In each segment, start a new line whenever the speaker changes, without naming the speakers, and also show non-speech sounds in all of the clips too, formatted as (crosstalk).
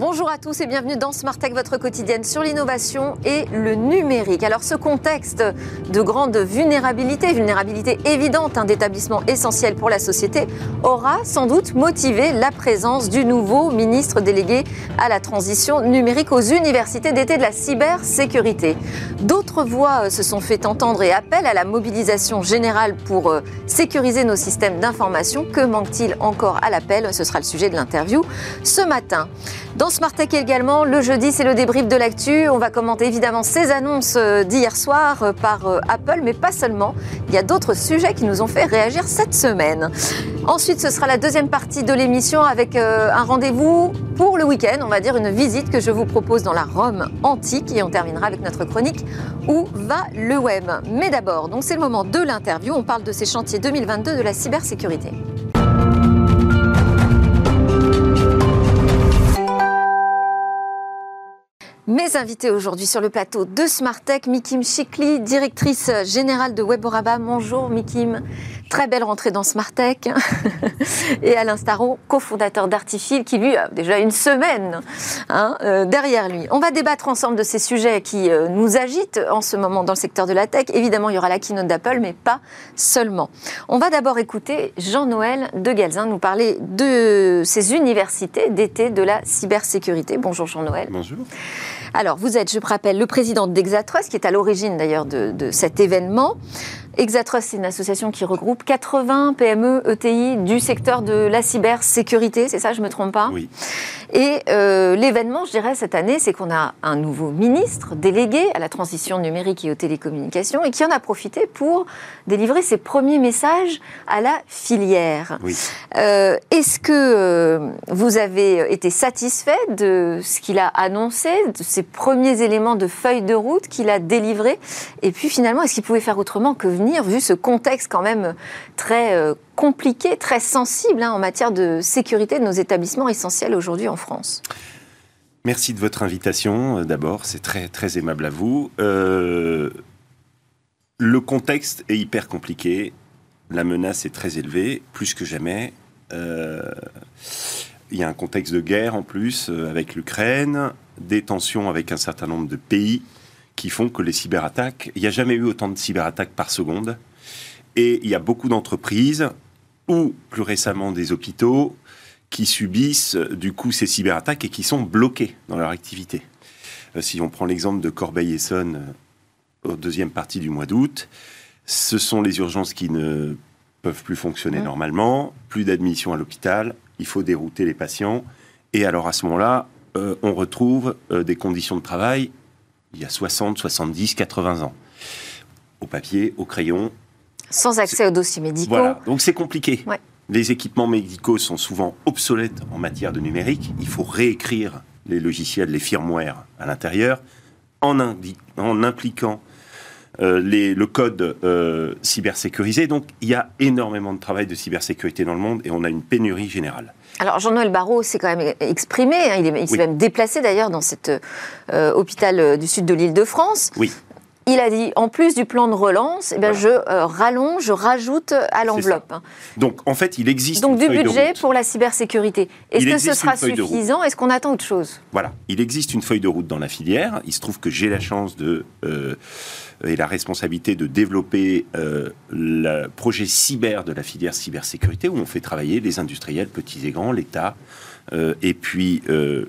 Bonjour à tous et bienvenue dans Smart Tech, votre quotidienne sur l'innovation et le numérique. Alors ce contexte de grande vulnérabilité, vulnérabilité évidente hein, d'établissements essentiels pour la société, aura sans doute motivé la présence du nouveau ministre délégué à la transition numérique aux universités d'été de la cybersécurité. D'autres voix euh, se sont fait entendre et appellent à la mobilisation générale pour euh, sécuriser nos systèmes d'information. Que manque-t-il encore à l'appel? Ce sera le sujet de l'interview ce matin. Dans Smart Tech également, le jeudi, c'est le débrief de l'actu. On va commenter évidemment ces annonces euh, d'hier soir euh, par euh, Apple, mais pas seulement. Il y a d'autres sujets qui nous ont fait réagir cette semaine. Ensuite, ce sera la deuxième partie de l'émission avec un rendez-vous pour le week-end, on va dire une visite que je vous propose dans la Rome antique et on terminera avec notre chronique Où va le web? Mais d'abord, donc c'est le moment de l'interview. On parle de ces chantiers 2022 de la cybersécurité. Mes invités aujourd'hui sur le plateau de Smartech, Mikim Chikli, directrice générale de Weboraba. Bonjour Mikim, très belle rentrée dans Smartech. (laughs) Et Alain Staron, cofondateur d'Artifil, qui lui a déjà une semaine hein, euh, derrière lui. On va débattre ensemble de ces sujets qui euh, nous agitent en ce moment dans le secteur de la tech. Évidemment, il y aura la keynote d'Apple, mais pas seulement. On va d'abord écouter Jean-Noël de Galzin nous parler de ces universités d'été de la cybersécurité. Bonjour Jean-Noël.
Bonjour.
Alors, vous êtes, je rappelle, le président d'Exatrust, qui est à l'origine d'ailleurs de, cet événement. Exatrust, c'est une association qui regroupe 80 PME, ETI du secteur de la cybersécurité, c'est ça, je ne me trompe pas?
Oui.
Et euh, l'événement, je dirais, cette année, c'est qu'on a un nouveau ministre délégué à la transition numérique et aux télécommunications et qui en a profité pour délivrer ses premiers messages à la filière.
Oui.
Euh, est-ce que euh, vous avez été satisfait de ce qu'il a annoncé, de ces premiers éléments de feuille de route qu'il a délivrés? Et puis finalement, est-ce qu'il pouvait faire autrement que vu ce contexte quand même très euh, compliqué, très sensible hein, en matière de sécurité de nos établissements essentiels aujourd'hui en France
Merci de votre invitation. Euh, d'abord, c'est très très aimable à vous. Euh, le contexte est hyper compliqué. La menace est très élevée, plus que jamais. il y a un contexte de guerre en plus avec l'Ukraine, des tensions avec un certain nombre de pays qui font que les cyberattaques, il n'y a jamais eu autant de cyberattaques par seconde. Et il y a beaucoup d'entreprises, ou plus récemment des hôpitaux, qui subissent du coup ces cyberattaques et qui sont bloqués dans leur activité. Euh, si on prend l'exemple de Corbeil-Essonne euh, au deuxième partie du mois d'août, ce sont les urgences qui ne peuvent plus fonctionner normalement, plus d'admission à l'hôpital, il faut dérouter les patients. Et alors à ce moment-là, euh, on retrouve des conditions de travail il y a 60, 70, 80 ans. Au papier, au crayon.
Sans accès aux dossiers médicaux.
Voilà, donc c'est compliqué. Les équipements médicaux sont souvent obsolètes en matière de numérique. Il faut réécrire les logiciels, les firmware à l'intérieur, en, en, impliquant euh, les, le code euh, cybersécurisé. Donc il y a énormément de travail de cybersécurité dans le monde et on a une pénurie générale.
Alors Jean-Noël Barrot s'est quand même exprimé, hein. il, s'est même déplacé d'ailleurs dans cet euh, hôpital euh, du sud de l'île de France.
Oui.
Il a dit, en plus du plan de relance, eh bien, je euh, rallonge, je rajoute à l'enveloppe.
Donc, en fait, il existe
Donc, du budget pour la cybersécurité. Est-ce que ce sera suffisant? Est-ce qu'on attend autre chose?
Voilà. Il existe une feuille de route dans la filière. Il se trouve que j'ai la chance de et la responsabilité de développer euh, le projet cyber de la filière cybersécurité, où on fait travailler les industriels, petits et grands, l'État, euh, et puis euh,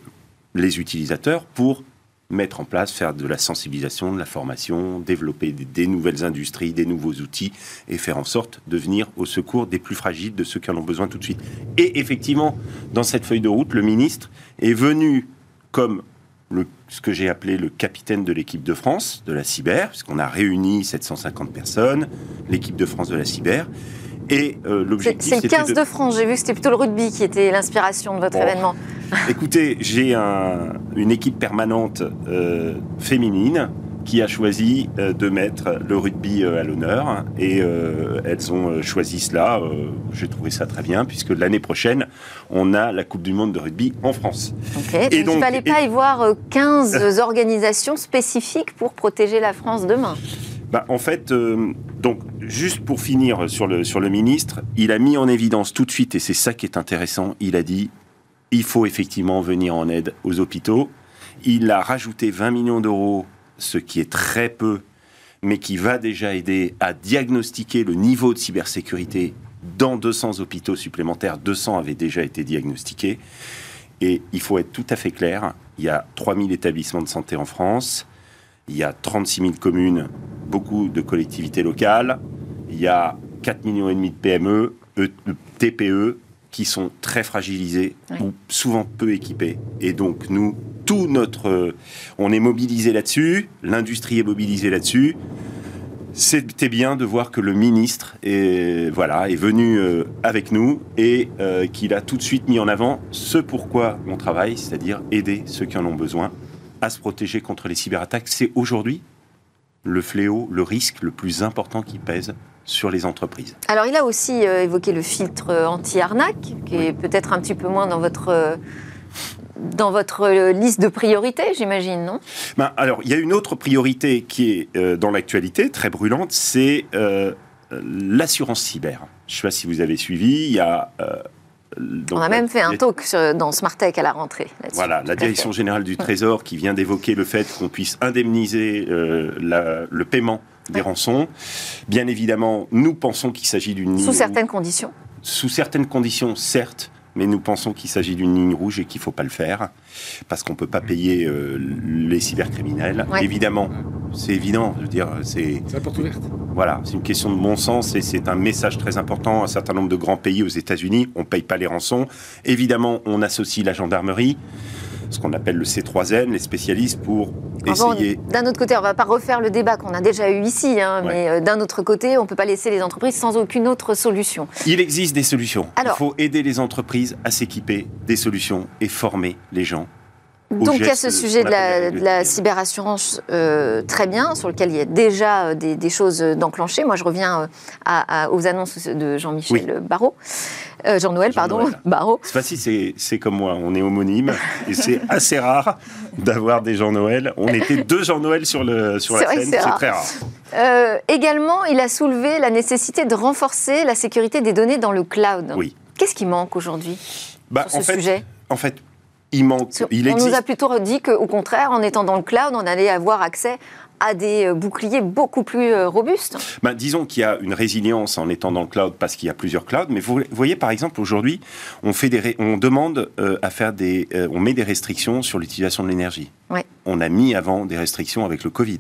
les utilisateurs pour mettre en place, faire de la sensibilisation, de la formation, développer des, nouvelles industries, des nouveaux outils et faire en sorte de venir au secours des plus fragiles, de ceux qui en ont besoin tout de suite. Et effectivement, dans cette feuille de route, le ministre est venu comme ce que j'ai appelé le capitaine de l'équipe de France de la cyber, puisqu'on a réuni 750 personnes, l'équipe de France de la cyber. Et
euh, l'objectif. C'est le 15 de... France, j'ai vu que c'était plutôt le rugby qui était l'inspiration de votre événement.
Écoutez, j'ai une équipe permanente euh, féminine qui a choisi euh, de mettre le rugby euh, à l'honneur. Et euh, elles ont choisi cela. J'ai trouvé ça très bien, puisque l'année prochaine, on a la Coupe du Monde de rugby en France.
Et donc, il ne fallait pas y voir 15 (laughs) organisations spécifiques pour protéger la France demain
bah, en fait, donc juste pour finir sur le, sur le ministre, il a mis en évidence tout de suite, et c'est ça qui est intéressant, il a dit il faut effectivement venir en aide aux hôpitaux. Il a rajouté 20 millions d'euros, ce qui est très peu, mais qui va déjà aider à diagnostiquer le niveau de cybersécurité dans 200 hôpitaux supplémentaires. 200 avaient déjà été diagnostiqués. Et il faut être tout à fait clair, il y a 3000 établissements de santé en France, il y a 36 000 communes, beaucoup de collectivités locales, il y a 4 millions et demi de PME, TPE, qui sont très fragilisés ou souvent peu équipés. Et donc nous, tout notre, on est mobilisé là-dessus, l'industrie est mobilisée là-dessus. C'était bien de voir que le ministre est, voilà, est venu euh, avec nous et euh, qu'il a tout de suite mis en avant ce pourquoi on travaille, c'est-à-dire aider ceux qui en ont besoin à se protéger contre les cyberattaques. C'est aujourd'hui le fléau, le risque le plus important qui pèse sur les entreprises.
Alors il a aussi euh, évoqué le filtre euh, anti-arnaque, qui est peut-être un petit peu moins dans votre euh, dans votre liste de priorités, j'imagine, non?
Ben, Alors, il y a une autre priorité qui est dans l'actualité, très brûlante, c'est l'assurance cyber. Je ne sais pas si vous avez suivi, il y a...
On a même fait un talk dans Smartech à la rentrée.
Voilà, la Direction générale du Trésor qui vient d'évoquer le fait qu'on puisse indemniser le paiement des rançons. Bien évidemment, nous pensons qu'il s'agit d'une.
Sous certaines conditions
Sous certaines conditions, certes, mais nous pensons qu'il s'agit d'une ligne rouge et qu'il ne faut pas le faire, parce qu'on ne peut pas payer euh, les cybercriminels. Évidemment, c'est évident, je veux dire, c'est...
C'est la porte ouverte.
Voilà, c'est une question de bon sens et c'est un message très important. Un certain nombre de grands pays aux États-Unis, on ne paye pas les rançons. Évidemment, on associe la gendarmerie ce qu'on appelle le C3N, les spécialistes, pour essayer.
D'un autre côté, on ne va pas refaire le débat qu'on a déjà eu ici, hein, mais euh, d'un autre côté, on ne peut pas laisser les entreprises sans aucune autre solution.
Il existe des solutions. Il faut aider les entreprises à s'équiper des solutions et former les gens
donc il y a ce sujet de la, cyberassurance euh, très bien, sur lequel il y a déjà euh, des, choses d'enclenchées. Moi, je reviens aux annonces de Jean-Michel Barrault. Jean-Noël, pardon, (laughs) Barrault.
C'est facile, c'est comme moi, on est homonyme, et c'est (laughs) assez rare d'avoir des Jean-Noël. On était deux Jean-Noël sur, le, sur la scène, c'est très rare.
également, il a soulevé la nécessité de renforcer la sécurité des données dans le cloud.
Oui.
Qu'est-ce qui manque aujourd'hui
bah,
sur ce sujet?
En fait, il manque. Il
on nous a plutôt dit qu'au contraire, en étant dans le cloud, on allait avoir accès à des euh, boucliers beaucoup plus euh, robustes
ben, Disons qu'il y a une résilience en étant dans le cloud parce qu'il y a plusieurs clouds. Mais vous voyez, par exemple, aujourd'hui, on, fait des on demande euh, à faire des... on met des restrictions sur l'utilisation de l'énergie. On a mis avant des restrictions avec le Covid.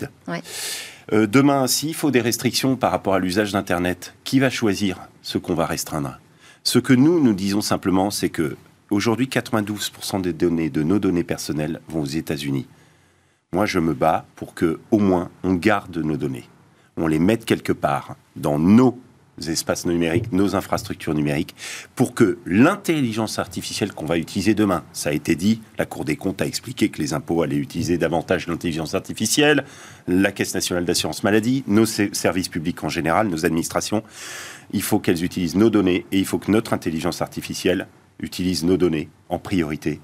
demain, s'il faut des restrictions par rapport à l'usage d'Internet, qui va choisir ce qu'on va restreindre? Ce que nous, nous disons simplement, c'est que Aujourd'hui, 92% des données, de nos données personnelles, vont aux États-Unis. Moi, je me bats pour que, au moins, on garde nos données. On les mette quelque part dans nos espaces numériques, nos infrastructures numériques, pour que l'intelligence artificielle qu'on va utiliser demain, ça a été dit, la Cour des comptes a expliqué que les impôts allaient utiliser davantage l'intelligence artificielle, la Caisse nationale d'assurance maladie, nos services publics en général, nos administrations, il faut qu'elles utilisent nos données et il faut que notre intelligence artificielle utilise nos données en priorité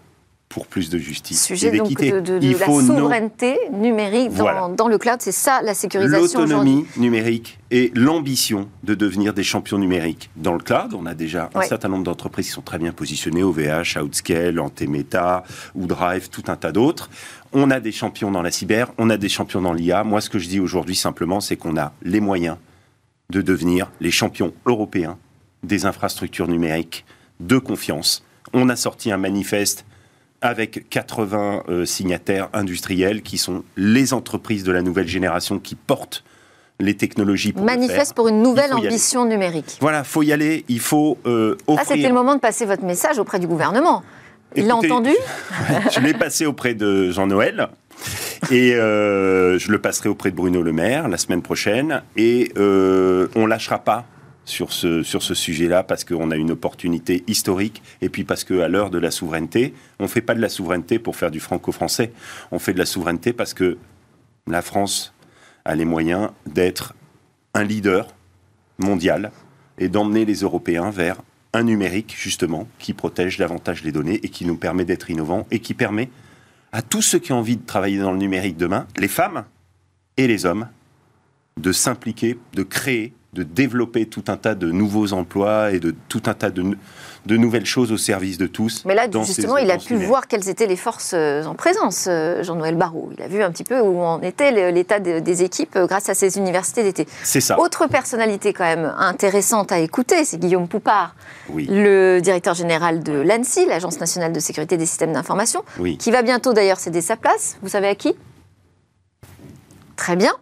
pour plus de justice
et
d'équité.
De, de, de, la souveraineté numérique dans, le cloud, c'est ça la sécurisation
L'autonomie numérique et l'ambition de devenir des champions numériques. Dans le cloud, on a déjà un certain nombre d'entreprises qui sont très bien positionnées, OVH, Outscale, Antemeta, Drive, tout un tas d'autres. On a des champions dans la cyber, on a des champions dans l'IA. Moi, ce que je dis aujourd'hui simplement, c'est qu'on a les moyens de devenir les champions européens des infrastructures numériques de confiance. On a sorti un manifeste avec 80 euh, signataires industriels qui sont les entreprises de la nouvelle génération qui portent les technologies pour
Manifeste pour une nouvelle ambition numérique.
Voilà, faut y aller, il faut euh, offrir...
Ah, c'était le moment de passer votre message auprès du gouvernement. Il l'a entendu
Je l'ai passé auprès de Jean-Noël. Et euh, je le passerai auprès de Bruno Le Maire la semaine prochaine. Et on lâchera pas sur ce, sur ce sujet-là parce qu'on a une opportunité historique et puis parce qu'à l'heure de la souveraineté, on ne fait pas de la souveraineté pour faire du franco-français. On fait de la souveraineté parce que la France a les moyens d'être un leader mondial et d'emmener les Européens vers un numérique, justement, qui protège davantage les données et qui nous permet d'être innovants et qui permet à tous ceux qui ont envie de travailler dans le numérique demain, les femmes et les hommes, de s'impliquer, de créer de développer tout un tas de nouveaux emplois et de tout un tas de, de nouvelles choses au service de tous.
Mais là, justement, il a pu voir quelles étaient les forces euh, en présence, euh, Jean-Noël Barrot. Il a vu un petit peu où en était l'état des équipes euh, grâce à ces universités d'été.
C'est ça.
Autre personnalité quand même intéressante à écouter, c'est Guillaume Poupard, le directeur général de l'ANSI, l'Agence nationale de sécurité des systèmes d'information, qui va bientôt d'ailleurs céder sa place. Vous savez à qui? Très bien.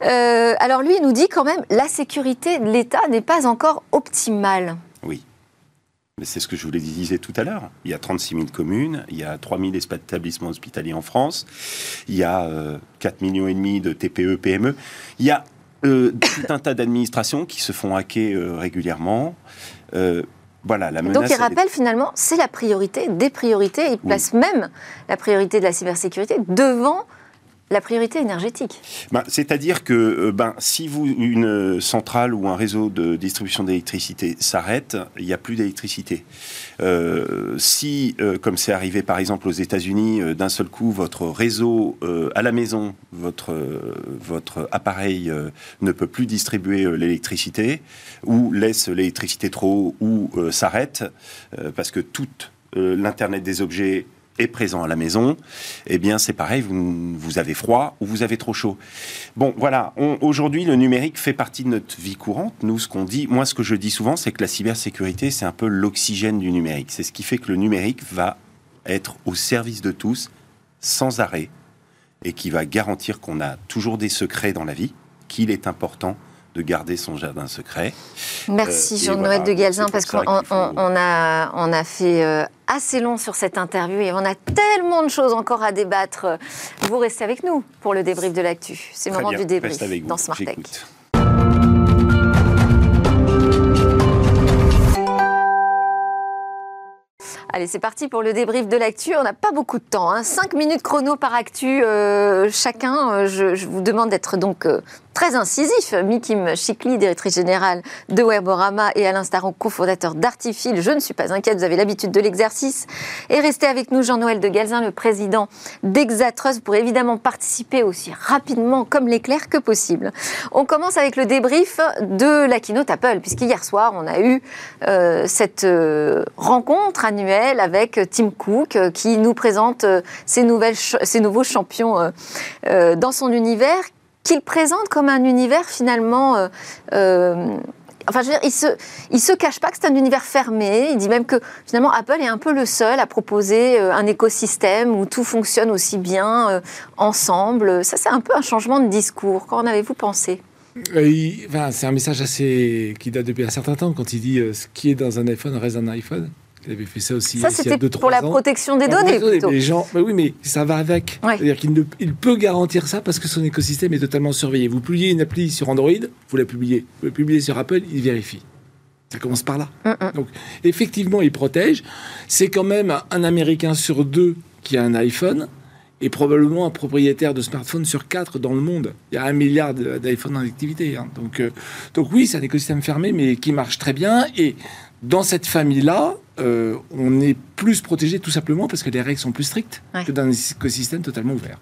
alors lui, il nous dit quand même la sécurité de l'État n'est pas encore optimale.
Oui. Mais c'est ce que je vous le disais tout à l'heure. Il y a 36 000 communes, il y a 3 000 établissements hospitaliers en France, il y a 4 euh, millions et demi de TPE, PME. Il y a euh, tout un tas d'administrations qui se font hacker euh, régulièrement. voilà, la menace.
Donc il rappelle finalement, c'est la priorité des priorités. Il place même la priorité de la cybersécurité devant la priorité énergétique.
Ben, c'est-à-dire que euh, ben, si vous, une centrale ou un réseau de distribution d'électricité s'arrête, il n'y a plus d'électricité. Euh, si, euh, comme c'est arrivé par exemple aux États-Unis, d'un seul coup, votre réseau à la maison, votre, votre appareil ne peut plus distribuer l'électricité, ou laisse l'électricité trop haut, ou s'arrête, parce que toute l'Internet des objets est présent à la maison, eh bien c'est pareil, vous, vous, avez froid ou vous avez trop chaud. Bon, voilà, aujourd'hui le numérique fait partie de notre vie courante. Nous, ce qu'on dit, moi ce que je dis souvent, c'est que la cybersécurité, c'est un peu l'oxygène du numérique. C'est ce qui fait que le numérique va être au service de tous, sans arrêt, et qui va garantir qu'on a toujours des secrets dans la vie, qu'il est important de garder son jardin secret.
Merci euh, Jean-Noël de Galzin, parce qu'on on, a, on a fait euh, assez long sur cette interview et on a tellement de choses encore à débattre. Vous restez avec nous pour le débrief de l'actu. C'est le moment du débrief dans Smart Tech. Allez, c'est parti pour le débrief de l'actu. On n'a pas beaucoup de temps, hein. 5 minutes chrono par actu euh, chacun. Je, vous demande d'être donc très incisif. Mikim Chikli, directrice générale de Weborama et Alain Staron, cofondateur d'Artifil. Je ne suis pas inquiète, vous avez l'habitude de l'exercice. Et restez avec nous, Jean-Noël de Galzin, le président d'Exatrust, pour évidemment participer aussi rapidement comme l'éclair que possible. On commence avec le débrief de la keynote Apple, puisqu'hier soir, on a eu euh, cette euh, rencontre annuelle avec Tim Cook, euh, qui nous présente ses, nouvelles, ses nouveaux champions dans son univers qu'il présente comme un univers finalement. Euh, euh, enfin, je veux dire, il se, il se cache pas que c'est un univers fermé. Il dit même que finalement Apple est un peu le seul à proposer euh, un écosystème où tout fonctionne aussi bien ensemble. Ça, c'est un peu un changement de discours. Qu'en avez-vous pensé?
Enfin, C'est un message assez qui date depuis un certain temps quand il dit ce qui est dans un iPhone reste un iPhone. Il avait fait ça aussi.
Ça, c'était pour la protection des données. Plutôt.
Les gens, mais oui, mais ça va avec. C'est-à-dire qu'il il peut garantir ça parce que son écosystème est totalement surveillé. Vous publiez une appli sur Android, vous la publiez. Vous la publiez sur Apple, il vérifie. Ça commence par là. Mm, mm. Donc, effectivement, il protège. C'est quand même un Américain sur deux qui a un iPhone et probablement un propriétaire de smartphone sur quatre dans le monde. Il y a un milliard d'iPhone en activité. Hein. Donc, euh, donc oui, c'est un écosystème fermé, mais qui marche très bien. Et dans cette famille-là, euh, on est plus protégé tout simplement parce que les règles sont plus strictes que dans un écosystème totalement ouvert.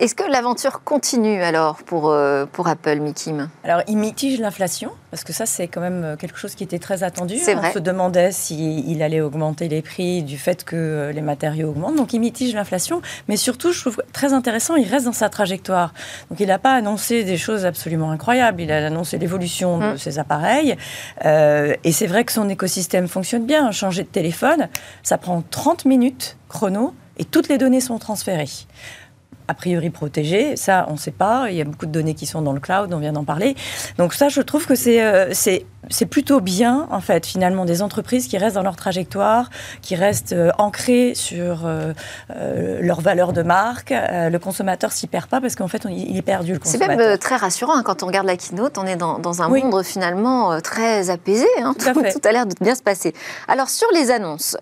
Est-ce que l'aventure continue alors pour, euh, pour Apple, Mikim
Alors, il mitige l'inflation, parce que ça, c'est quand même euh, quelque chose qui était très attendu.
On
se demandait s'il allait augmenter les prix du fait que euh, les matériaux augmentent. Donc, il mitige l'inflation. Mais surtout, je trouve très intéressant, il reste dans sa trajectoire. Donc, il n'a pas annoncé des choses absolument incroyables. Il a annoncé l'évolution de mm. ses appareils. et c'est vrai que son écosystème fonctionne bien. Changer de téléphone, ça prend 30 minutes chrono et toutes les données sont transférées a priori protégé, Ça, on ne sait pas. Il y a beaucoup de données qui sont dans le cloud, on vient d'en parler. Donc ça, je trouve que c'est euh, c'est plutôt bien, en fait, finalement, des entreprises qui restent dans leur trajectoire, qui restent euh, ancrées sur euh, leur valeur de marque. le consommateur s'y perd pas parce qu'en fait, il est perdu, le
consommateur. C'est même très rassurant. Hein, quand on regarde la keynote, on est dans, dans un monde finalement très apaisé. Hein, tout, tout, a l'air de bien se passer. Alors, sur les annonces,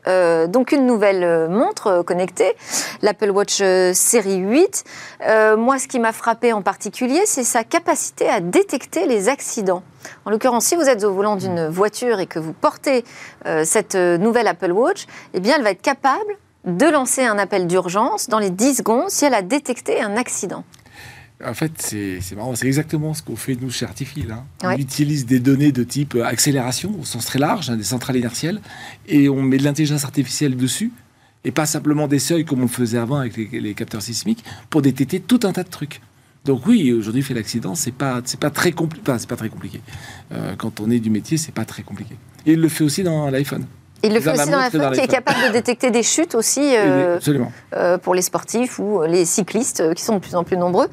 donc une nouvelle montre connectée, l'Apple Watch série 8, euh, moi, ce qui m'a frappé en particulier, c'est sa capacité à détecter les accidents. En l'occurrence, si vous êtes au volant d'une voiture et que vous portez euh, cette euh, nouvelle Apple Watch, eh bien, elle va être capable de lancer un appel d'urgence dans les 10 secondes si elle a détecté un accident.
En fait, c'est marrant, c'est exactement ce qu'on fait nous chez Artifil. Hein. On utilise des données de type accélération au sens très large, hein, des centrales inertielles, et on met de l'intelligence artificielle dessus, et pas simplement des seuils comme on le faisait avant avec les, capteurs sismiques, pour détecter tout un tas de trucs. Donc oui, aujourd'hui, fait l'accident, c'est pas, c'est pas très compliqué. c'est pas très compliqué. Euh, quand on est du métier, c'est pas très compliqué. Et il le fait aussi dans l'iPhone.
Il le fait aussi dans la flotte, qui est capable de détecter des chutes aussi euh, euh, pour les sportifs ou les cyclistes euh, qui sont de plus en plus nombreux.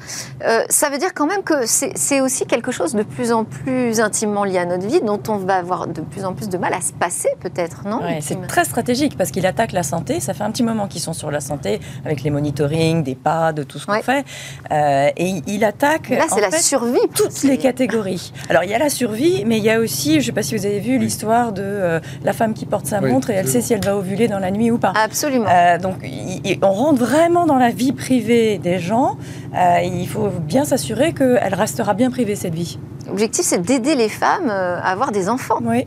ça veut dire quand même que c'est aussi quelque chose de plus en plus intimement lié à notre vie, dont on va avoir de plus en plus de mal à se passer peut-être, non
C'est très stratégique parce qu'il attaque la santé. Ça fait un petit moment qu'ils sont sur la santé avec les monitoring, des pas, de tout ce qu'on fait. et il attaque.
Là, c'est la survie.
Toutes les catégories. Alors, il y a la survie, mais il y a aussi, je ne sais pas si vous avez vu l'histoire de la femme qui porte sa montre et elle sait si elle va ovuler dans la nuit ou pas.
Absolument. Euh,
donc on rentre vraiment dans la vie privée des gens. Euh, il faut bien s'assurer qu'elle restera bien privée cette vie.
L'objectif, c'est d'aider les femmes euh, à avoir des enfants.
Oui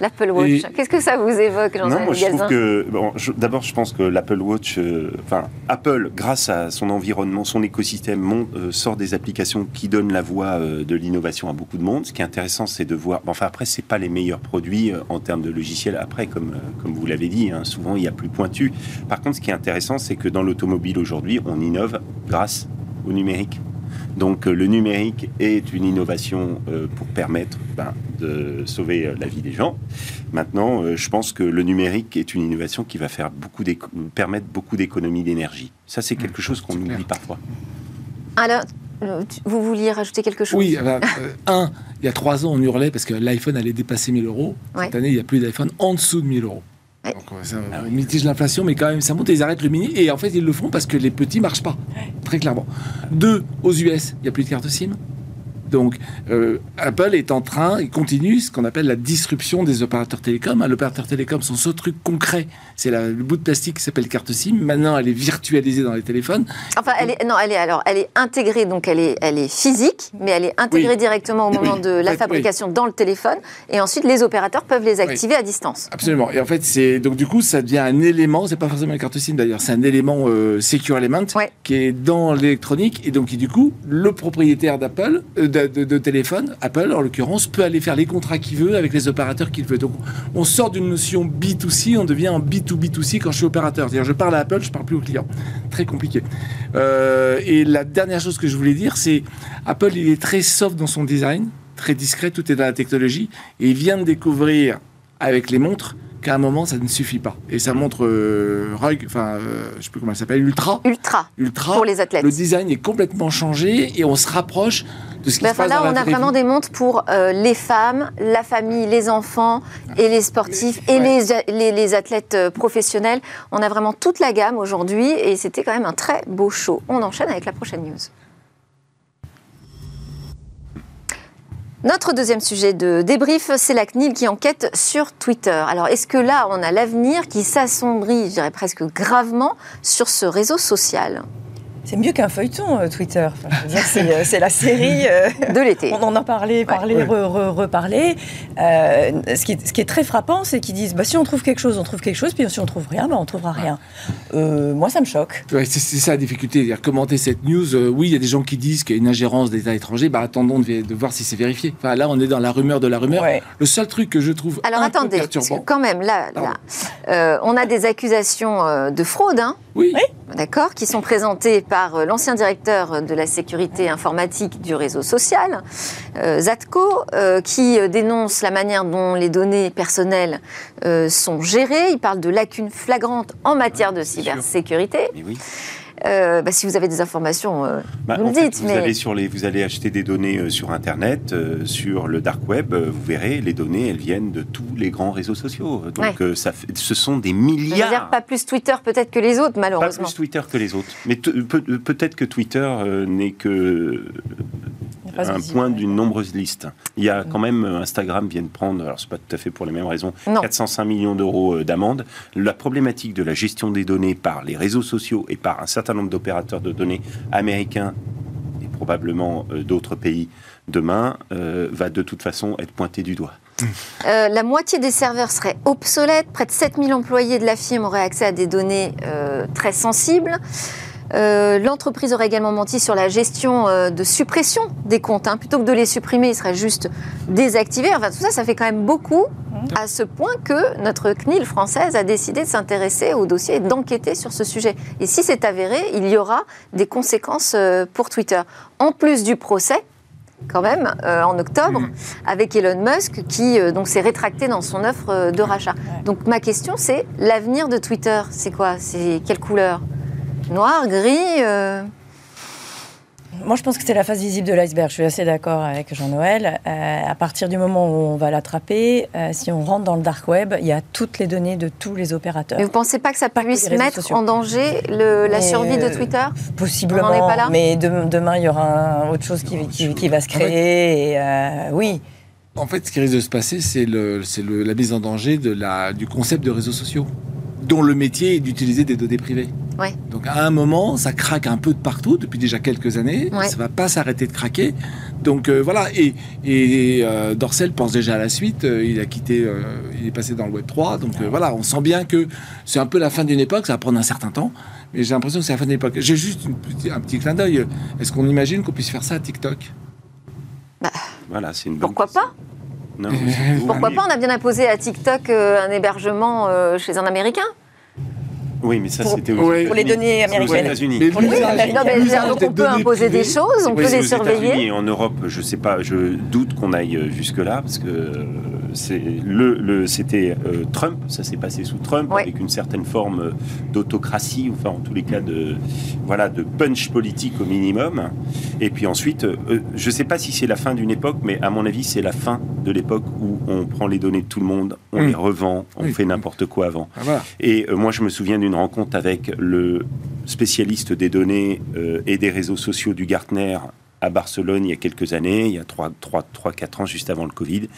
l'Apple Watch. Qu'est-ce que ça vous évoque, jean Non, moi je trouve
que d'abord je pense que l'Apple Watch, euh, enfin Apple, grâce à son environnement, son écosystème, euh, sort des applications qui donnent la voie euh, de l'innovation à beaucoup de monde. Ce qui est intéressant, c'est de voir. enfin après, c'est pas les meilleurs produits en termes de logiciels. Après, comme comme vous l'avez dit, hein, souvent il y a plus pointu. Par contre, ce qui est intéressant, c'est que dans l'automobile aujourd'hui, on innove grâce au numérique. Donc le numérique est une innovation pour permettre ben, de sauver euh, la vie des gens. Maintenant, euh, je pense que le numérique est une innovation qui va faire beaucoup permettre beaucoup d'économies d'énergie. Ça, c'est quelque mmh, chose qu'on oublie parfois.
Alors, euh, vous vouliez rajouter quelque chose?
Oui, un, il y a trois ans, on hurlait parce que l'iPhone allait dépasser 1000 euros. Cette année, il n'y a plus d'iPhone en dessous de 1000 euros. Donc, ça, ah mitige l'inflation, mais quand même, ça monte et ils arrêtent le mini. Et en fait, ils le font parce que les petits marchent pas, très clairement. Deux, aux US, il n'y a plus de carte SIM. Donc, euh, Apple est en train, il continue ce qu'on appelle la disruption des opérateurs télécoms. Hein, l'opérateur télécom, son seul truc concret, c'est le bout de plastique qui s'appelle carte SIM. Maintenant, elle est virtualisée dans les téléphones.
Enfin, elle est, non, elle est alors, elle est intégrée, donc elle est, elle est physique, mais elle est intégrée directement au moment de la fabrication dans le téléphone. Et ensuite, les opérateurs peuvent les activer à distance.
Absolument. Et en fait, c'est donc du coup, ça devient un élément. C'est pas forcément une carte SIM d'ailleurs, c'est un élément euh, secure element qui est dans l'électronique. Et donc, du coup, le propriétaire d'Apple, euh, de, téléphone, Apple en l'occurrence, peut aller faire les contrats qu'il veut avec les opérateurs qu'il veut. Donc on sort d'une notion B2C, on devient en B2B2C quand je suis opérateur. C'est-à-dire je parle à Apple, je parle plus au client. Très compliqué. Euh, et la dernière chose que je voulais dire, c'est Apple, il est très soft dans son design, très discret, tout est dans la technologie, et il vient de découvrir avec les montres qu'à un moment, ça ne suffit pas. Et ça montre euh, Rug, enfin, euh, je sais plus comment ça s'appelle, Ultra.
Ultra.
Ultra.
Pour les athlètes.
Le design est complètement changé et on se rapproche de ce qui ben se passe
là,
on
a vraiment des montres pour euh, les femmes, la famille, les enfants et les sportifs et les, les, les, athlètes professionnels. On a vraiment toute la gamme aujourd'hui et c'était quand même un très beau show. On enchaîne avec la prochaine news. Notre deuxième sujet de débrief, c'est la CNIL qui enquête sur Twitter. Alors, est-ce que là, on a l'avenir qui s'assombrit, je dirais presque gravement, sur ce réseau social?
C'est mieux qu'un feuilleton, euh, Twitter. Euh, c'est, la série euh, (laughs)
de l'été.
On en a parlé, parlé, reparlé. ce, qui est, ce, qui est, très frappant, c'est qu'ils disent bah, si on trouve quelque chose, on trouve quelque chose, puis si on trouve rien, bah, on trouvera rien. moi, ça me choque.
c'est, ça la difficulté. -dire, commenter cette news, oui, il y a des gens qui disent qu'il y a une ingérence d'États étrangers. Bah, attendons de, voir si c'est vérifié. Enfin, là, on est dans la rumeur de la rumeur. Le seul truc que je trouve.
Alors
un
attendez,
peu perturbant,
quand même, là, là on a des accusations de fraude. Hein
oui.
D'accord, qui sont présentées par euh, l'ancien directeur de la sécurité informatique du réseau social, euh, Zatko, euh, qui dénonce la manière dont les données personnelles sont gérées. Il parle de lacunes flagrantes en matière de cybersécurité. Oui. Euh, bah, si vous avez des informations, euh, bah, vous le dites.
vous, allez sur les, vous allez acheter des données euh, sur Internet, sur le dark web, vous verrez, les données, elles viennent de tous les grands réseaux sociaux. Donc ça ce sont des milliards.
dire pas plus Twitter peut-être que les autres, malheureusement.
Pas plus Twitter que les autres. Mais peut-être que Twitter n'est que un point d'une nombreuse liste. Il y a quand même Instagram vient de prendre, alors c'est pas tout à fait pour les mêmes raisons, 405 millions d'euros d'amende. La problématique de la gestion des données par les réseaux sociaux et par un certain nombre d'opérateurs de données américains et probablement euh, d'autres pays demain euh, va de toute façon être pointé du doigt.
Euh, la moitié des serveurs seraient obsolètes. Près de 7000 employés de la firme auraient accès à des données très sensibles. L'entreprise aurait également menti sur la gestion de suppression des comptes. Hein. Plutôt que de les supprimer, il serait juste désactivé. Enfin, tout ça, ça fait quand même beaucoup à ce point que notre CNIL française a décidé de s'intéresser au dossier et d'enquêter sur ce sujet. Et si c'est avéré, il y aura des conséquences pour Twitter. En plus du procès, quand même, euh, en octobre, mm. avec Elon Musk, qui euh, donc s'est rétracté dans son offre euh, de rachat. Donc ma question, c'est l'avenir de Twitter, c'est quoi? C'est quelle couleur? Noir, gris
moi, je pense que c'est la face visible de l'iceberg. Je suis assez d'accord avec Jean-Noël. Euh, à partir du moment où on va l'attraper, euh, si on rentre dans le dark web, il y a toutes les données de tous les opérateurs.
Mais vous ne pensez pas que ça puisse mettre en danger la survie de euh, Twitter?
Possiblement. On pas là? mais demain, il y aura autre chose qui, va se créer. oui.
En fait, ce qui risque de se passer, c'est la mise en danger de la, du concept de réseaux sociaux dont le métier est d'utiliser des données privées. Donc à un moment, ça craque un peu de partout depuis déjà quelques années. Ça Ça va pas s'arrêter de craquer. Donc euh, voilà. Et, et euh, Dorcel pense déjà à la suite. Euh, il a quitté, il est passé dans le Web 3. Donc voilà, on sent bien que c'est un peu la fin d'une époque. Ça va prendre un certain temps. Mais j'ai l'impression que c'est la fin d'une époque. J'ai juste un petit clin d'œil. Est-ce qu'on imagine qu'on puisse faire ça à TikTok?
Bah, Voilà, c'est une Pourquoi pas? (laughs) Pourquoi pas On a bien imposé à TikTok un hébergement chez un Américain.
Oui, mais ça, c'était
pour les données américaines.
Oui, donc on peut imposer des choses, on peut les surveiller.
Et en Europe, je sais pas, je doute qu'on aille euh, jusque-là, parce que euh, le, le c'était euh, Trump, ça s'est passé sous Trump, avec une certaine forme d'autocratie, enfin en tous les cas de, voilà, de punch politique au minimum. Et puis ensuite, je ne sais pas si c'est la fin d'une époque, mais à mon avis, c'est la fin de l'époque où on prend les données de tout le monde, on les revend, on fait n'importe quoi avant. Ah, et moi, je me souviens d'une rencontre avec le spécialiste des données euh, et des réseaux sociaux du Gartner à Barcelone il y a quelques années, il y a 3-4 ans juste avant le Covid,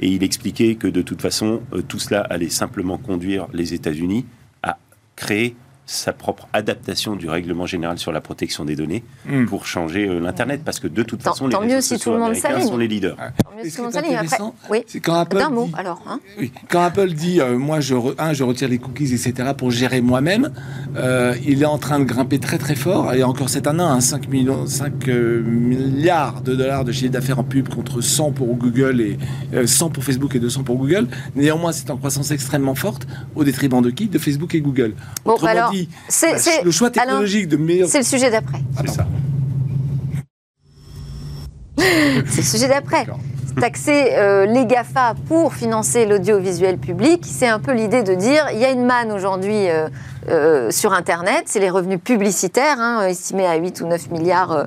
et il expliquait que de toute façon, euh, tout cela allait simplement conduire les États-Unis à créer sa propre adaptation du règlement général sur la protection des données hmm. pour changer euh, l'Internet. Parce que de toute façon, les réseaux si sociaux américains sont les leaders. Tant mieux si tout le monde
s'aligne. Oui. C'est quand Apple
mot, dit, alors. Hein. oui. Quand Apple dit euh, moi, je, je retire les cookies, etc., pour gérer moi-même, euh, il est en train de grimper très très fort. Et encore cette année, 5, millions, 5 milliards de dollars de chiffre d'affaires en pub contre 100 pour Google et 100 pour Facebook et 200 pour Google. Néanmoins, c'est en croissance extrêmement forte au détriment de qui? De Facebook et Google.
Bon, alors,
c'est, bah, le choix technologique de meilleur.
C'est le sujet d'après.
C'est ça.
c'est le sujet d'après. Taxer euh, les GAFA pour financer l'audiovisuel public, c'est un peu l'idée de dire il y a une manne aujourd'hui euh, euh, sur Internet, c'est les revenus publicitaires, hein, estimés à 8 ou 9 milliards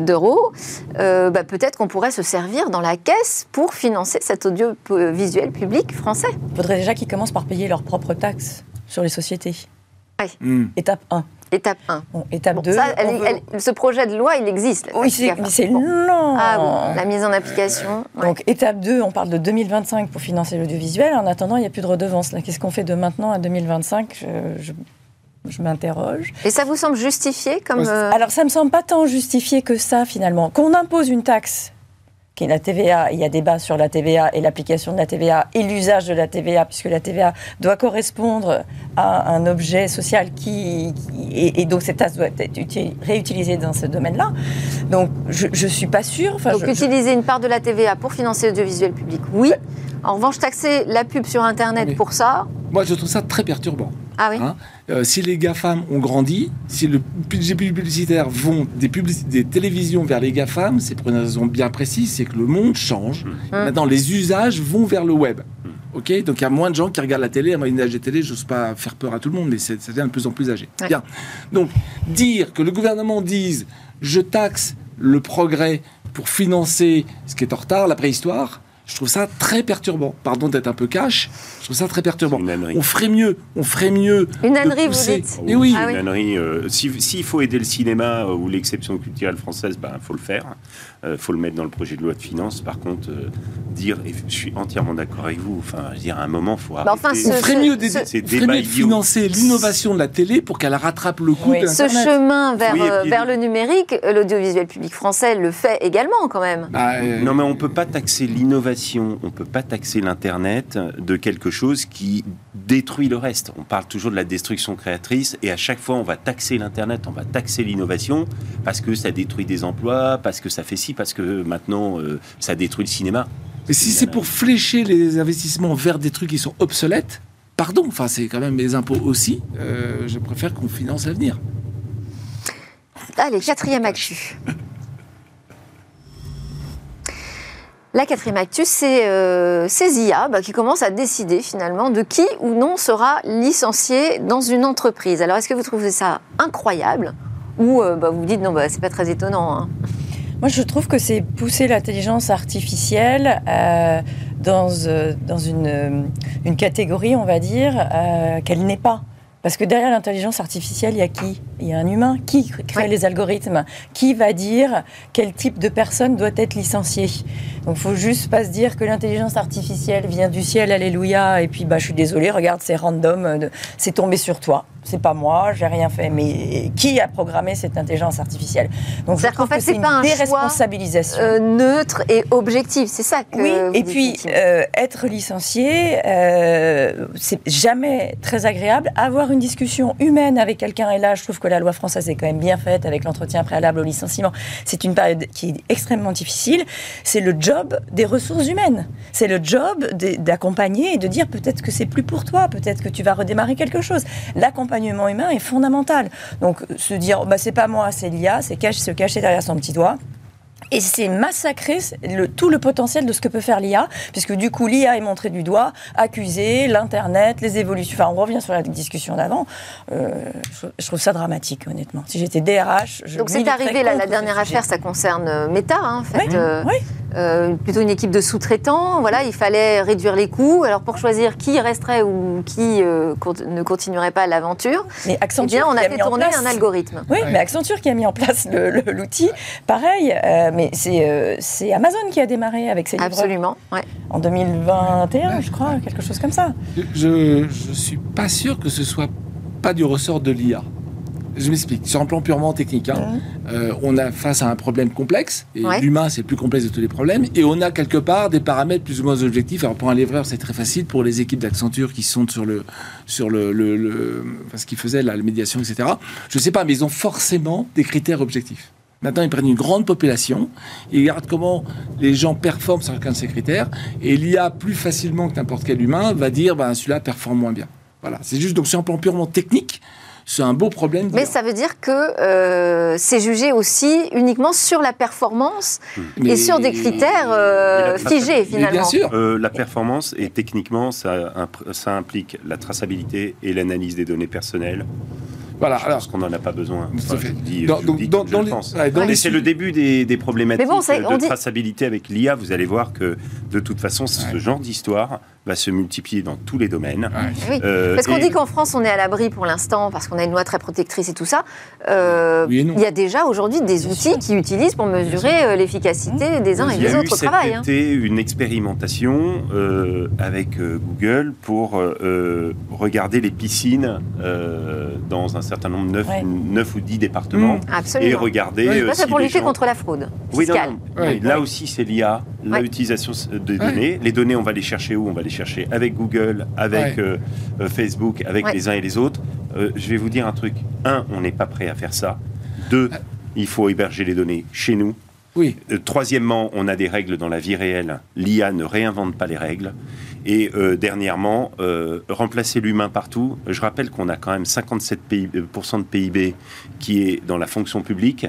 d'euros. Bah, peut-être qu'on pourrait se servir dans la caisse pour financer cet audiovisuel public français.
Il faudrait déjà qu'ils commencent par payer leurs propres taxes sur les sociétés. Hmm. Étape 1.
Étape 1.
étape 2.
ce projet de loi, il existe.
oui, c'est long.
Ah, la mise en application.
Donc, étape 2, on parle de 2025 pour financer l'audiovisuel. En attendant, il n'y a plus de redevance. Qu'est-ce qu'on fait de maintenant à 2025 je, je m'interroge.
Et ça vous semble justifié comme... Euh,
Alors ça ne me semble pas tant justifié que ça finalement. Qu'on impose une taxe qui est la TVA. Il y a débat sur la TVA et l'application de la TVA et l'usage de la TVA, puisque la TVA doit correspondre à un objet social qui, et, donc cette taxe doit être réutilisée dans ce domaine-là. Donc je ne suis pas sûre.
Enfin, donc utiliser une part de la TVA pour financer l'audiovisuel public, oui. En revanche, taxer la pub sur Internet pour ça.
Moi, je trouve ça très perturbant.
Ah oui.
Hein. Euh, si les GAFAM ont grandi, si le budget publicitaire vont des, des télévisions vers les GAFAM, c'est pour une raison bien précise, c'est que le monde change. Mmh. Maintenant, les usages vont vers le web. Ok, donc il y a moins de gens qui regardent la télé. À moyenne âge de télé, j'ose pas faire peur à tout le monde, mais ça devient de plus en plus âgé. Bien. Donc, dire que le gouvernement dise je taxe le progrès pour financer ce qui est en retard, la préhistoire, je trouve ça très perturbant. Pardon d'être un peu cash, je trouve ça très perturbant. On ferait mieux, on ferait mieux.
Une ânerie, vous dites
Mais oui. Ah une ânerie. Euh, S'il faut aider le cinéma euh, ou l'exception culturelle française, il ben, faut le faire. Il euh, faut le mettre dans le projet de loi de finances. Par contre, dire, et je suis entièrement d'accord avec vous, enfin, je veux dire, à un moment, il faut
bah,
enfin,
on ferait mieux, de financer l'innovation de la télé pour qu'elle rattrape le coût de
Ce chemin vers, euh, vers le numérique, euh, l'audiovisuel public français le fait également quand même.
Bah, euh, non, mais on ne peut pas taxer l'innovation, on ne peut pas taxer l'Internet de quelque chose qui détruit le reste. On parle toujours de la destruction créatrice et à chaque fois, on va taxer l'Internet, on va taxer l'innovation parce que ça détruit des emplois, parce que ça fait ci, parce que maintenant, ça détruit le cinéma.
Mais si c'est pour flécher les investissements vers des trucs qui sont obsolètes, pardon, enfin c'est quand même mes impôts aussi, euh, je préfère qu'on finance l'avenir.
Allez, quatrième actu. (laughs) La quatrième actu, c'est euh, ces IA bah, qui commencent à décider finalement de qui ou non sera licencié dans une entreprise. Alors est-ce que vous trouvez ça incroyable ou euh, bah, vous vous dites non, bah, c'est pas très étonnant hein
moi, je trouve que c'est pousser l'intelligence artificielle euh, dans, une, catégorie, on va dire, qu'elle n'est pas. Parce que derrière l'intelligence artificielle, il y a qui? Il y a un humain. Qui crée les algorithmes? Qui va dire quel type de personne doit être licenciée? Donc, il faut juste pas se dire que l'intelligence artificielle vient du ciel, alléluia, et puis bah, je suis désolée, regarde, c'est random, c'est tombé sur toi c'est pas moi, j'ai rien fait. Mais qui a programmé cette intelligence artificielle?
Donc, c'est-à-dire qu'en fait, c'est pas un déresponsabilisation euh, neutre et objectif. C'est ça que.
Oui. et puis euh, être licencié, euh, c'est jamais très agréable. Avoir une discussion humaine avec quelqu'un, et là, je trouve que la loi française est quand même bien faite avec l'entretien préalable au licenciement. C'est une période qui est extrêmement difficile. C'est le job des ressources humaines. C'est le job d'accompagner et de dire peut-être que c'est plus pour toi, peut-être que tu vas redémarrer quelque chose. L'accompagnement humain est fondamental. Donc se dire, bah, c'est pas moi, c'est l'IA, c'est se cacher derrière son petit doigt. Et c'est massacrer le, tout le potentiel de ce que peut faire l'IA, puisque du coup l'IA est montrée du doigt, accusée, l'Internet, les évolutions. Enfin, on revient sur la discussion d'avant. Euh, je, trouve ça dramatique, honnêtement. Si j'étais DRH, je
Donc c'est arrivé, là, la dernière affaire, ça concerne euh, Meta, hein, en fait. Euh, oui. Euh, plutôt une équipe de sous-traitants. Voilà, il fallait réduire les coûts. Alors pour choisir qui resterait ou qui euh, ne continuerait pas l'aventure, mais Accenture, eh bien, on a fait tourner un algorithme.
Oui, mais Accenture qui a mis en place l'outil, pareil. Euh, mais c'est Amazon qui a démarré avec ses
Absolument, ouais.
En 2021, je crois, quelque chose comme ça.
Je ne suis pas sûr que ce soit pas du ressort de l'IA. Je m'explique. Sur un plan purement technique, hein, euh, on a face à un problème complexe, et l'humain, c'est le plus complexe de tous les problèmes, et on a quelque part des paramètres plus ou moins objectifs. Alors, pour un livreur, c'est très facile. Pour les équipes d'Accenture qui sont sur le. sur le, le, ce qu'ils faisaient, la médiation, etc., je ne sais pas, mais ils ont forcément des critères objectifs. Maintenant, ils prennent une grande population, ils regardent comment les gens performent sur chacun de ces critères, et l'IA, plus facilement que n'importe quel humain, va dire ben, celui-là performe moins bien. Voilà, c'est juste donc sur un plan purement technique, c'est un beau problème.
Mais ça veut dire que euh, c'est jugé aussi uniquement sur la performance et sur des critères euh, figés finalement.
bien sûr. Euh, la performance et techniquement ça, ça implique la traçabilité et l'analyse des données personnelles. Voilà, je alors, pense qu'on n'en a pas besoin. Enfin, je dis, dans, je dis dans, dans je pense. Ouais, c'est le début des, des problématiques bon, de dit... traçabilité avec l'IA. Vous allez voir que de toute façon, ce genre d'histoire va se multiplier dans tous les domaines.
Oui. Euh, parce qu'on dit qu'en France, on est à l'abri pour l'instant, parce qu'on a une loi très protectrice et tout ça. Euh, il y a déjà aujourd'hui des outils qui utilisent pour mesurer euh, l'efficacité des uns et des autres au travail.
C'était hein. une expérimentation euh, avec euh, Google pour regarder les piscines dans un certain nombre, 9, ouais. ou 10 départements, mmh. et regarder...
Oui, c'est pour lutter contre la fraude fiscale.
Oui, là aussi, c'est l'IA, l'utilisation des données. Les données, on va les chercher où? On va les chercher avec Google, avec euh, euh, Facebook, avec les uns et les autres. Euh, je vais vous dire un truc. Un, on n'est pas prêt à faire ça. Deux, il faut héberger les données chez nous. Oui. troisièmement, on a des règles dans la vie réelle. L'IA ne réinvente pas les règles. Et dernièrement, remplacer l'humain partout. Je rappelle qu'on a quand même 57% de PIB qui est dans la fonction publique.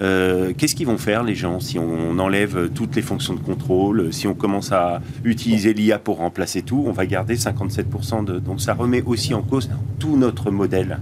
Euh, qu'est-ce qu'ils vont faire les gens si on enlève toutes les fonctions de contrôle, si on commence à utiliser l'IA pour remplacer tout, on va garder 57% de... Donc ça remet aussi en cause tout notre modèle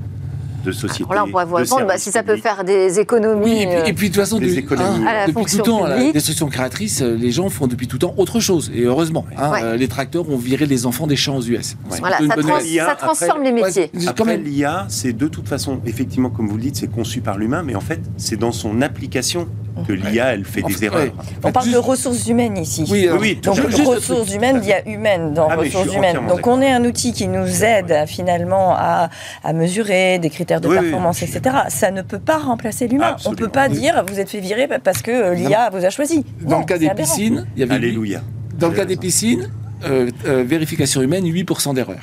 de société.
Alors là, on pourrait vous répondre bah, si ça peut faire des économies. Oui,
et puis, de toute façon, depuis tout temps, la destruction créatrice, euh, les gens font depuis tout temps autre chose. Et heureusement, hein, euh, les tracteurs ont viré les enfants des champs aux US.
Voilà, ça, transforme les métiers.
Après, l'IA, c'est de toute façon, effectivement, comme vous le dites, c'est conçu par l'humain, mais en fait, c'est dans son application que l'IA, elle fait des erreurs.
On parle de ressources humaines ici.
Oui, euh, oui.
Donc ressources humaines, il y a humaine dans ah, ressources humaines. Donc on est un outil qui nous aide finalement à, mesurer des critères de performance, etc. Ça ne peut pas remplacer l'humain. On ne peut pas dire vous êtes fait virer parce que euh, l'IA vous a choisi.
Dans le cas des piscines, il y avait
Alléluia.
Dans le cas des piscines, euh, vérification humaine, 8% d'erreurs.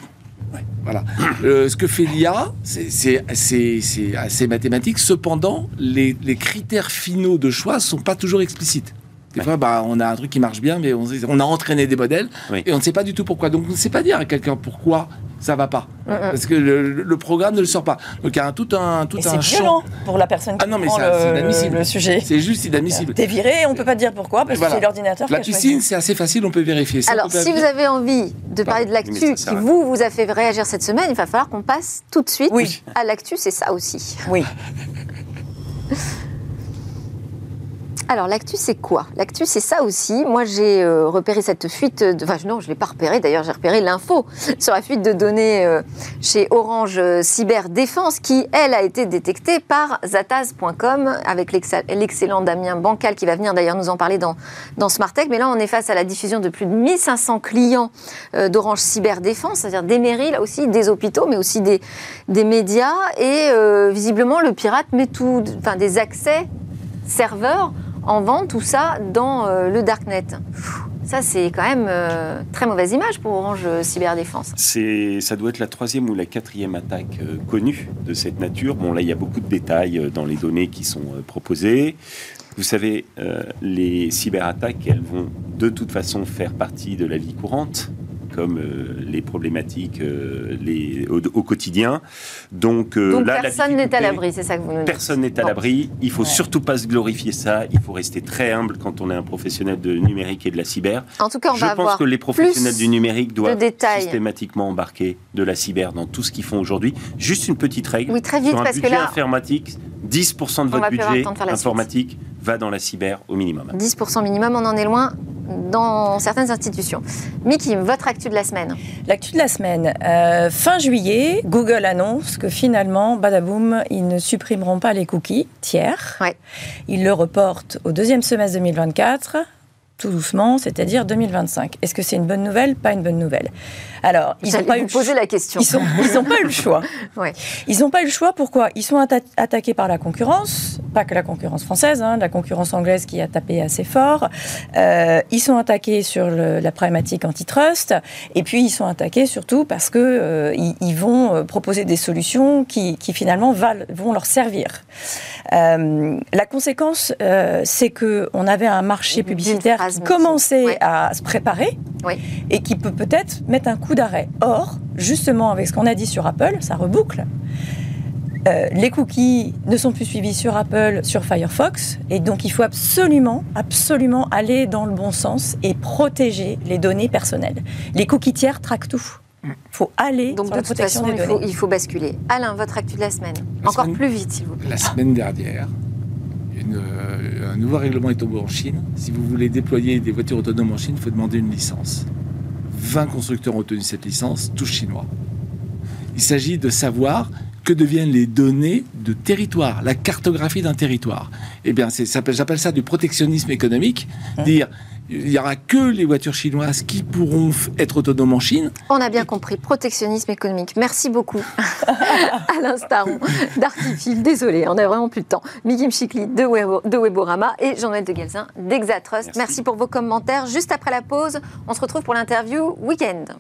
Voilà. ce que fait l'IA, c'est assez mathématique. Cependant, les, les, critères finaux de choix ne sont pas toujours explicites. Des fois, bah, on a un truc qui marche bien, mais on, a entraîné des modèles et on ne sait pas du tout pourquoi. Donc, on ne sait pas dire à quelqu'un pourquoi ça va pas. Parce que le, programme ne le sort pas. Donc, il y a tout un, tout un
champ. pour la personne qui ah non, mais prend le, le, sujet.
C'est juste inadmissible.
T'es viré, on ne peut pas dire pourquoi, parce que c'est l'ordinateur
La piscine, c'est assez facile, on peut vérifier.
Ça, Alors, si vous avez envie de parler de l'actu qui vous, vous a fait réagir cette semaine, il va falloir qu'on passe tout de suite oui. à l'actu, c'est ça aussi.
Oui. (laughs)
Alors l'actu c'est quoi? L'actu c'est ça aussi. Moi j'ai euh, repéré cette fuite, de... enfin non je l'ai pas repéré d'ailleurs, j'ai repéré l'info (laughs) sur la fuite de données euh, chez Orange euh, Cyberdéfense qui elle a été détectée par zataz.com avec l'excellent Damien Bancal qui va venir d'ailleurs nous en parler dans, dans. Mais là on est face à la diffusion de plus de 1500 clients d'Orange Cyberdéfense, c'est-à-dire des mairies là aussi, des hôpitaux mais aussi des, des médias et visiblement le pirate met tout, enfin des accès serveurs en vente tout ça dans euh, le darknet. Ça, c'est quand même euh, très mauvaise image pour Orange Cyberdéfense.
C'est, ça doit être la troisième ou la quatrième attaque euh, connue de cette nature. Bon, là, il y a beaucoup de détails dans les données qui sont proposées. Vous savez, les cyberattaques, elles vont de toute façon faire partie de la vie courante comme euh, les problématiques euh, les, au, quotidien.
Donc, euh, là, personne n'est à l'abri, c'est ça que vous nous dites.
Personne n'est à l'abri. Il faut surtout pas se glorifier ça. Il faut rester très humble quand on est un professionnel de numérique et de la cyber.
En tout cas, on
Je
va
pense que les professionnels du numérique doivent systématiquement embarquer de la cyber dans tout ce qu'ils font aujourd'hui. Juste une petite règle.
Oui, très vite,
sur un
parce
budget
que là,
informatique, 10% de votre budget informatique va dans la cyber au minimum.
10% minimum, on en est loin dans certaines institutions. Miki, votre actu de la semaine
L'actu de la semaine. Euh, fin juillet, Google annonce que finalement, badaboum, ils ne supprimeront pas les cookies tiers.
Ouais.
Ils le reportent au deuxième semestre 2024 tout doucement, c'est-à-dire 2025. Est-ce que c'est une bonne nouvelle Pas une bonne nouvelle?
Alors, ils n'ont pas eu poser la question.
Ils n'ont pas eu le choix. (laughs) ouais. Ils n'ont pas eu le choix. Pourquoi? Ils sont attaqués par la concurrence, pas que la concurrence française, hein, la concurrence anglaise qui a tapé assez fort. Euh, ils sont attaqués sur la problématique antitrust, et puis ils sont attaqués surtout parce que euh, ils, vont euh, proposer des solutions qui, finalement vont leur servir. la conséquence, c'est que on avait un marché publicitaire commençait à se préparer et qui peut peut-être mettre un coup d'arrêt. Or, justement, avec ce qu'on a dit sur Apple, ça reboucle. Euh, les cookies ne sont plus suivis sur Apple, sur Firefox, et donc il faut absolument, absolument aller dans le bon sens et protéger les données personnelles. Les cookies tiers traquent tout. Il faut aller
donc de toute façon, il faut, il faut, basculer. Alain, votre actu de la semaine. Encore plus vite, s'il vous plaît.
La semaine dernière, euh, un nouveau règlement est tombé en Chine. Si vous voulez déployer des voitures autonomes en Chine, il faut demander une licence. 20 constructeurs ont obtenu cette licence, tous chinois. Il s'agit de savoir que deviennent les données de territoire, la cartographie d'un territoire. Eh bien, j'appelle ça du protectionnisme économique, hein dire il n'y aura que les voitures chinoises qui pourront être autonomes en Chine.
On a bien compris, protectionnisme économique. Merci beaucoup, (laughs) Alain Staron d'Artifil. Désolé, on n'a vraiment plus de temps. Miguel Chikli de, de Weborama et Jean-Noël de Gelsin d'Exatrust. Merci. Merci pour vos commentaires. Juste après la pause, on se retrouve pour l'interview Weekend.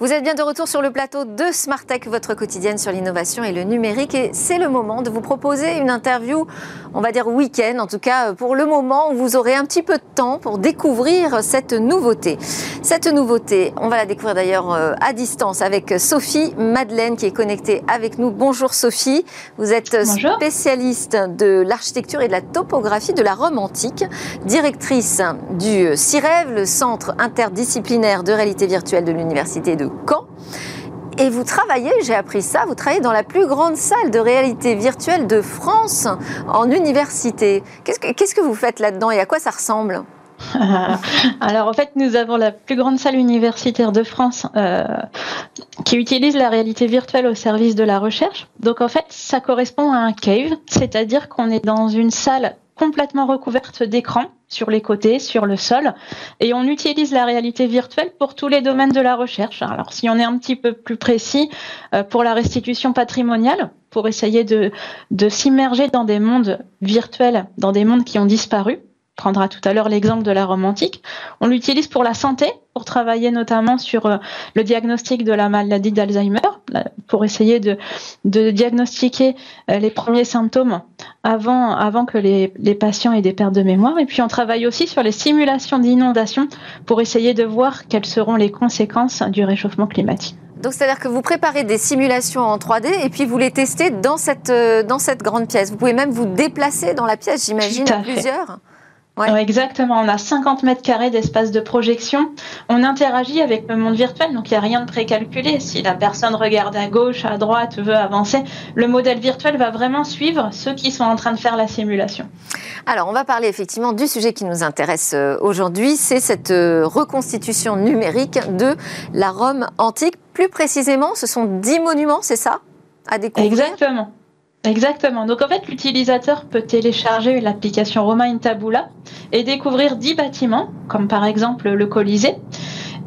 Vous êtes bien de retour sur le plateau de Smart Tech, votre quotidienne sur l'innovation et le numérique. Et c'est le moment de vous proposer une interview, on va dire week-end, en tout cas pour le moment, où vous aurez un petit peu de temps pour découvrir cette nouveauté. Cette nouveauté, on va la découvrir d'ailleurs euh, à distance avec Sophie Madeleine qui est connectée avec nous. Bonjour Sophie, vous êtes spécialiste de l'architecture et de la topographie de la Rome antique, directrice du CIREV, le Centre interdisciplinaire de réalité virtuelle de l'Université de Caen. Et vous travaillez, j'ai appris ça, vous travaillez dans la plus grande salle de réalité virtuelle de France en université. Qu'est-ce que, qu'est-ce que vous faites là-dedans et à quoi ça ressemble (laughs)
alors en fait, nous avons la plus grande salle universitaire de France euh, qui utilise la réalité virtuelle au service de la recherche. Donc en fait, ça correspond à un cave, c'est-à-dire qu'on est dans une salle complètement recouverte d'écrans sur les côtés, sur le sol, et on utilise la réalité virtuelle pour tous les domaines de la recherche. Alors si on est un petit peu plus précis, euh, pour la restitution patrimoniale, pour essayer de, de s'immerger dans des mondes virtuels, dans des mondes qui ont disparu, prendra tout à l'heure l'exemple de la Rome antique. On l'utilise pour la santé, pour travailler notamment sur euh, le diagnostic de la maladie d'Alzheimer, pour essayer de, de diagnostiquer euh, les premiers symptômes avant, avant que les, les, patients aient des pertes de mémoire. Et puis on travaille aussi sur les simulations d'inondation pour essayer de voir quelles seront les conséquences du réchauffement climatique.
Donc, c'est-à-dire que vous préparez des simulations en 3D et puis vous les testez dans cette, euh, dans cette grande pièce. Vous pouvez même vous déplacer dans la pièce, j'imagine, plusieurs.
Exactement, on a 50 mètres carrés d'espace de projection. On interagit avec le monde virtuel, donc il n'y a rien de précalculé. Si la personne regarde à gauche, à droite, veut avancer, le modèle virtuel va vraiment suivre ceux qui sont en train de faire la simulation.
Alors, on va parler effectivement du sujet qui nous intéresse euh, aujourd'hui, c'est cette euh, reconstitution numérique de la Rome antique. Plus précisément, ce sont 10 monuments, c'est ça à découvrir?
Exactement. Exactement. Donc en fait, l'utilisateur peut télécharger l'application Romain Tabula et découvrir 10 bâtiments, comme par exemple le Colisée,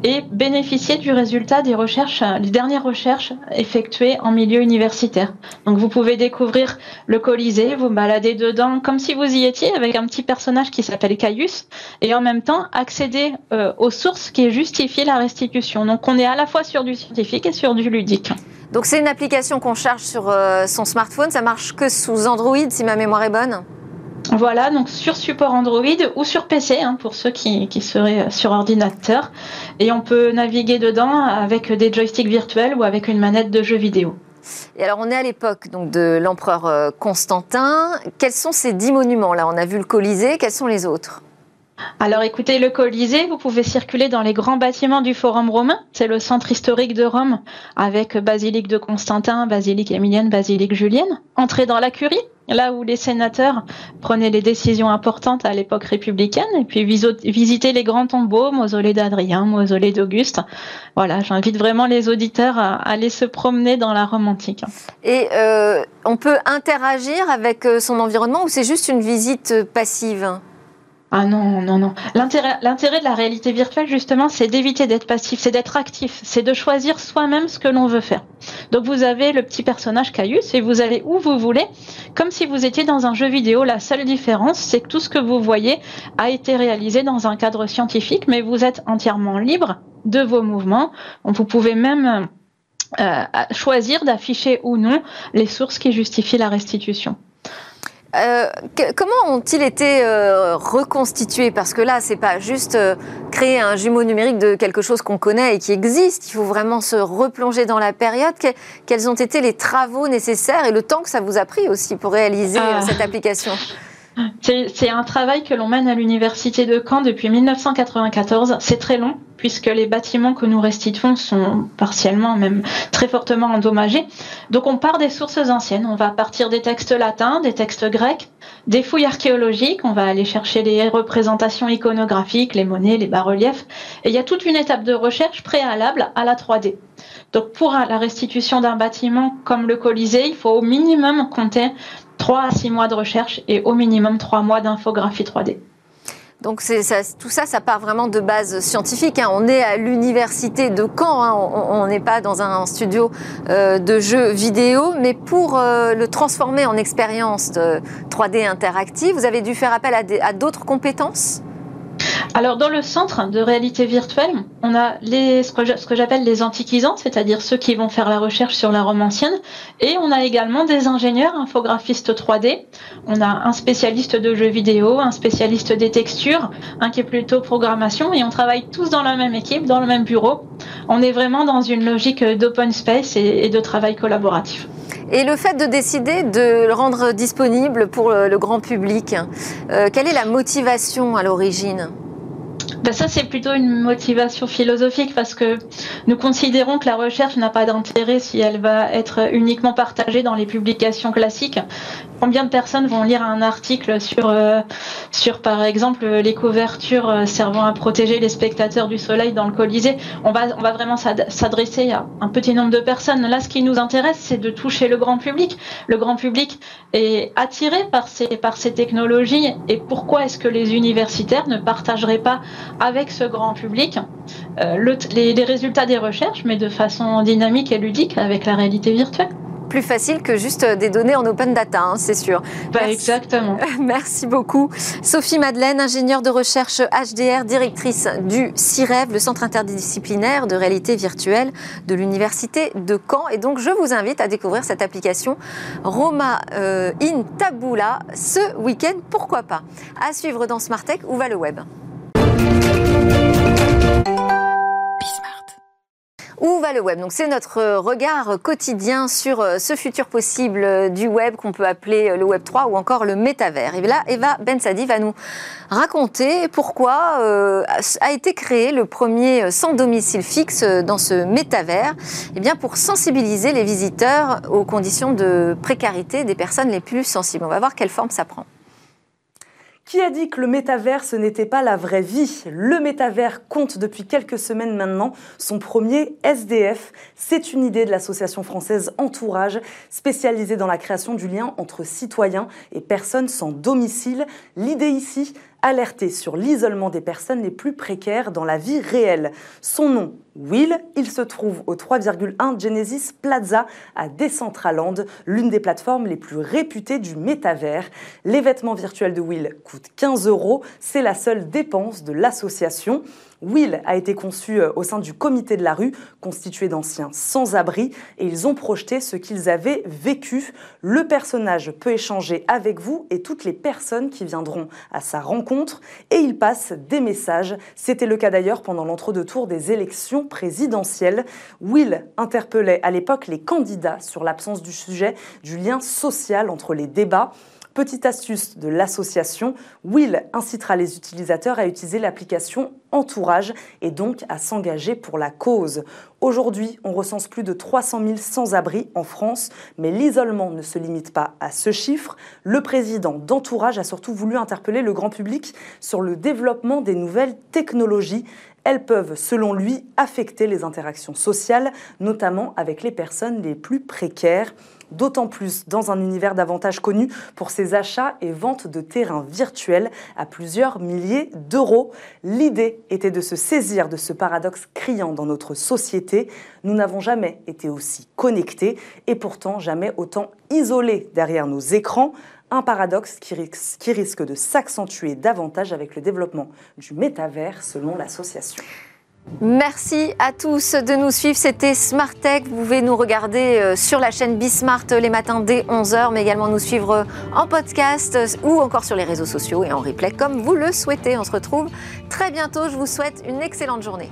et bénéficier du résultat des recherches, les dernières recherches effectuées en milieu universitaire. Donc vous pouvez découvrir le Colisée, vous balader dedans comme si vous y étiez avec un petit personnage qui s'appelle Caius et en même temps accéder euh, aux sources qui justifient la restitution. Donc on est à la fois sur du scientifique et sur du ludique.
Donc c'est une application qu'on charge sur euh, son smartphone, ça marche que sous Android si ma mémoire est bonne
voilà, donc sur support Android ou sur PC, hein, pour ceux qui, qui, seraient sur ordinateur. Et on peut naviguer dedans avec des joysticks virtuels ou avec une manette de jeu vidéo.
Et alors, on est à l'époque donc de l'empereur euh, Constantin. Quels sont ces dix monuments là? On a vu le Colisée. Quels sont les autres?
Alors écoutez, le Colisée, vous pouvez circuler dans les grands bâtiments du Forum romain. C'est le centre historique de Rome avec basilique de Constantin, basilique Émilienne, basilique Julienne. Entrez dans la curie, là où les sénateurs prenaient les décisions importantes à l'époque républicaine. Et puis visiter les grands tombeaux, mausolée d'Adrien, mausolée d'Auguste. Voilà, j'invite vraiment les auditeurs à aller se promener dans la Rome antique.
Et euh, on peut interagir avec euh, son environnement ou c'est juste une visite passive?
Ah non, non, non. L'intérêt, de la réalité virtuelle, justement, c'est d'éviter d'être passif, c'est d'être actif, c'est de choisir soi-même ce que l'on veut faire. Donc vous avez le petit personnage Caius et vous allez où vous voulez, comme si vous étiez dans un jeu vidéo. La seule différence, c'est que tout ce que vous voyez a été réalisé dans un cadre scientifique, mais vous êtes entièrement libre de vos mouvements. Vous pouvez même euh, choisir d'afficher ou non les sources qui justifient la restitution.
Euh, comment ont-ils été euh, reconstitués? Parce que là, c'est pas juste euh, créer un jumeau numérique de quelque chose qu'on connaît et qui existe. Il faut vraiment se replonger dans la période. quels ont été les travaux nécessaires et le temps que ça vous a pris aussi pour réaliser cette application?
C'est un travail que l'on mène à l'université de Caen depuis 1994. C'est très long puisque les bâtiments que nous restituons sont partiellement, même très fortement endommagés. Donc on part des sources anciennes. On va partir des textes latins, des textes grecs, des fouilles archéologiques. On va aller chercher les représentations iconographiques, les monnaies, les bas-reliefs. Et il y a toute une étape de recherche préalable à la 3D. Donc pour la restitution d'un bâtiment comme le Colisée, il faut au minimum compter 3 à 6 mois de recherche et au minimum 3 mois d'infographie 3D.
Donc tout ça, ça part vraiment de base scientifique. Hein. On est à l'université de Caen, hein. on n'est pas dans un studio euh, de jeux vidéo, mais pour euh, le transformer en expérience 3D interactive, vous avez dû faire appel à d'autres compétences?
Alors dans le centre de réalité virtuelle, on a les, ce que j'appelle les antiquisants, c'est-à-dire ceux qui vont faire la recherche sur la Rome ancienne, et on a également des ingénieurs infographistes 3D. On a un spécialiste de jeux vidéo, un spécialiste des textures, un qui est plutôt programmation, et on travaille tous dans la même équipe, dans le même bureau. On est vraiment dans une logique d'open space et, de travail collaboratif.
Et le fait de décider de le rendre disponible pour le grand public, euh, quelle est la motivation à l'origine?
Ben Ça, c'est plutôt une motivation philosophique parce que nous considérons que la recherche n'a pas d'intérêt si elle va être uniquement partagée dans les publications classiques. Combien de personnes vont lire un article sur, euh, sur par exemple, les couvertures euh, servant à protéger les spectateurs du soleil dans le Colisée? On va, on va vraiment s'adresser à un petit nombre de personnes. Là, ce qui nous intéresse, c'est de toucher le grand public. Le grand public est attiré par ces, par ces technologies et pourquoi est-ce que les universitaires ne partageraient pas avec ce grand public euh, les, les résultats des recherches, mais de façon dynamique et ludique avec la réalité virtuelle
plus facile que juste des données en open data, hein, c'est sûr.
Bah, exactement. (laughs)
Merci beaucoup. Sophie Madeleine, ingénieure de recherche HDR, directrice du CIREV, le Centre interdisciplinaire de réalité virtuelle de l'Université de Caen. Et donc, je vous invite à découvrir cette application Roma euh, in Tabula ce week-end. Pourquoi pas? À suivre dans Smartech, où va le web Où va le web? Donc c'est notre euh, regard quotidien sur euh, ce futur possible euh, du web qu'on peut appeler le Web 3 ou encore le métavers. Et là, Eva Bensadi va nous raconter pourquoi a été créé le premier sans domicile fixe dans ce métavers. Eh bien pour sensibiliser les visiteurs aux conditions de précarité des personnes les plus sensibles. On va voir quelle forme ça prend.
Qui a dit que le métavers, ce n'était pas la vraie vie? Le métavers compte depuis quelques semaines maintenant son premier SDF. C'est une idée de l'association française Entourage, spécialisée dans la création du lien entre citoyens et personnes sans domicile. L'idée ici, alerter sur l'isolement des personnes les plus précaires dans la vie réelle. Son nom, Will, il se trouve au 3,1 Genesis Plaza à Decentraland, l'une des plateformes les plus réputées du métavers. Les vêtements virtuels de Will coûtent 15 euros, c'est la seule dépense de l'association. Will a été conçu euh, au sein du comité de la rue, constitué d'anciens sans-abri, et ils ont projeté ce qu'ils avaient vécu. Le personnage peut échanger avec vous et toutes les personnes qui viendront à sa rencontre, et il passe des messages. C'était le cas d'ailleurs pendant l'entre-deux-tours des élections présidentielles. Will interpellait à l'époque les candidats sur l'absence du sujet du lien social entre les débats. Petite astuce de l'association, Will incitera les utilisateurs à utiliser l'application Entourage et donc à s'engager pour la cause. Aujourd'hui, on recense plus de 300 000 sans-abri en France, mais l'isolement ne se limite pas à ce chiffre. Le président d'Entourage a surtout voulu interpeller le grand public sur le développement des nouvelles technologies. Elles peuvent, selon lui, affecter les interactions sociales, notamment avec les personnes les plus précaires d'autant plus dans un univers davantage connu pour ses achats et ventes de terrains virtuels à plusieurs milliers d'euros. L'idée était de se saisir de ce paradoxe criant dans notre société. Nous n'avons jamais été aussi connectés et pourtant jamais autant isolés derrière nos écrans. Un paradoxe qui risque, de s'accentuer davantage avec le développement du métavers selon l'association.
Merci à tous de nous suivre. C'était Smart Tech. Vous pouvez nous regarder euh, sur la chaîne Bismart les matins dès 11h, mais également nous suivre euh, en podcast euh, ou encore sur les réseaux sociaux et en replay comme vous le souhaitez. On se retrouve très bientôt. Je vous souhaite une excellente journée.